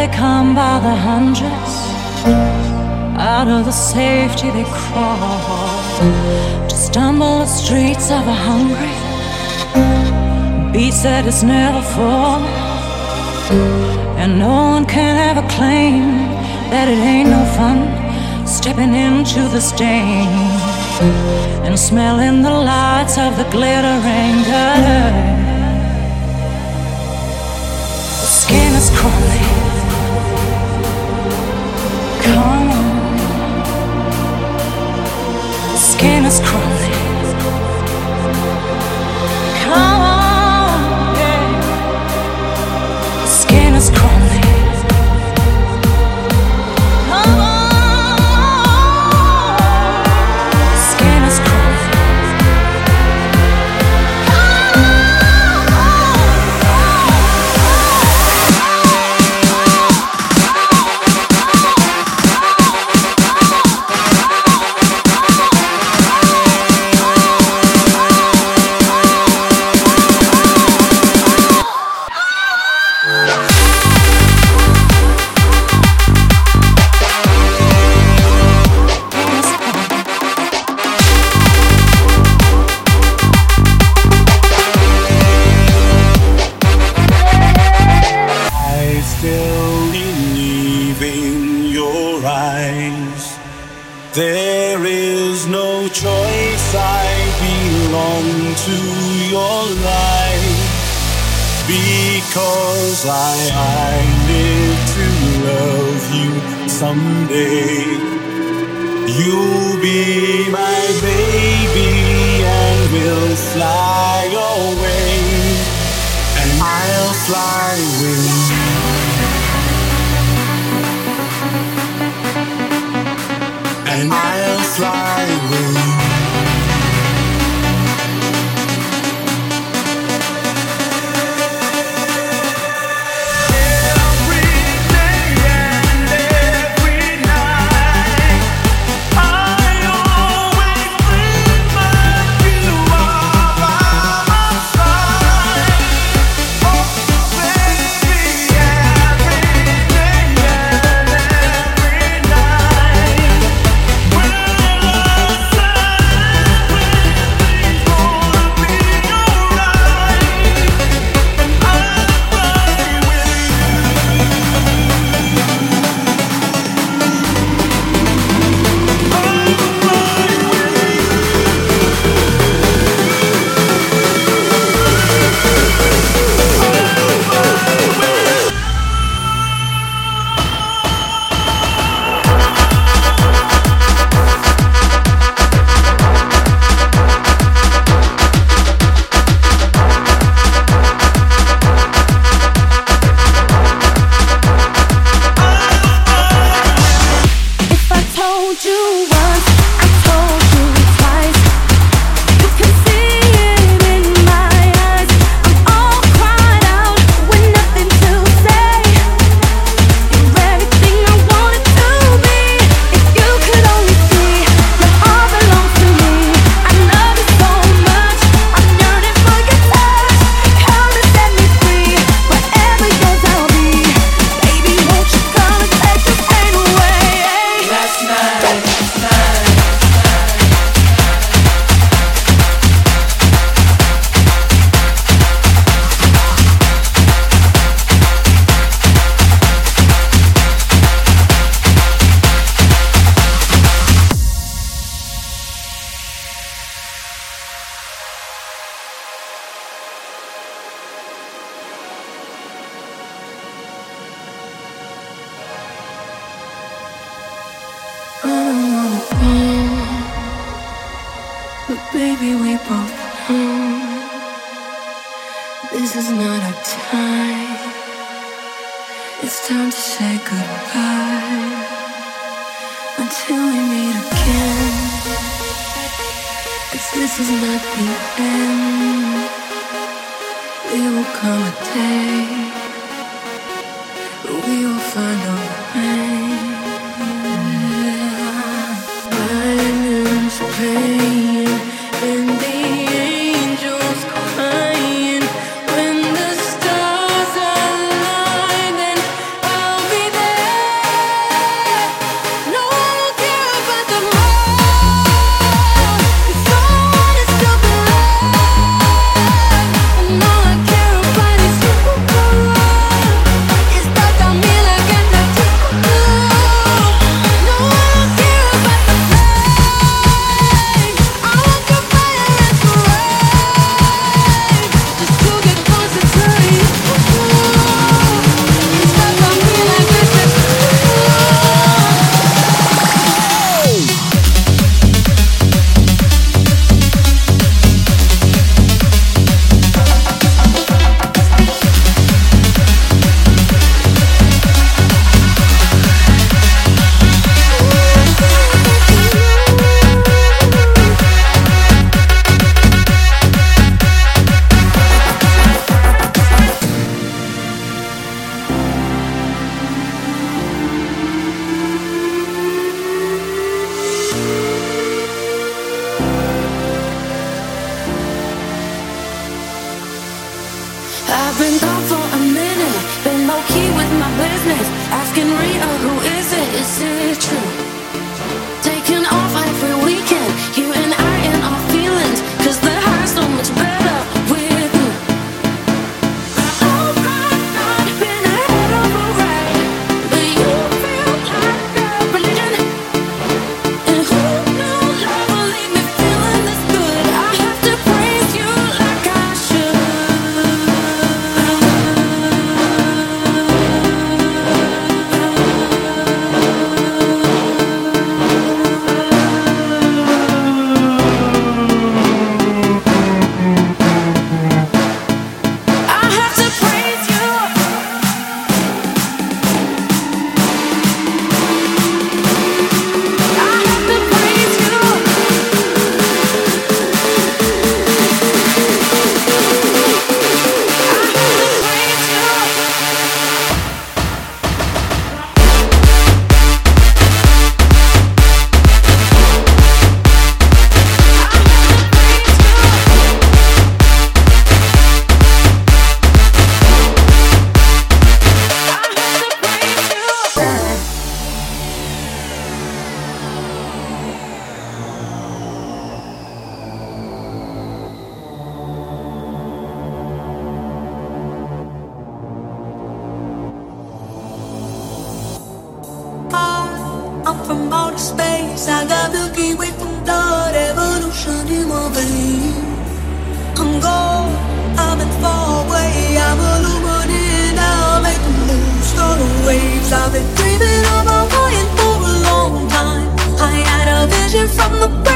they come by the hundreds. Out of the safety they crawl to stumble the streets of a hungry beats that is never full. And no one can ever claim that it ain't no fun stepping into the stain and smelling the lights of the glittering gutter. The skin is crawling. Belong to your life. Because I, I live to love you someday. You'll be my baby and we'll fly away. But baby, we both know this is not our time. It's time to say goodbye until we meet again. 'Cause this is not the end. There will come a day we will find asking out space. I got Milky Way from blood, evolution in my veins. I'm gold, I'm in away. I'm illuminated, I'll make them lose the waves. I've been dreaming of a lion for a long time. I had a vision from the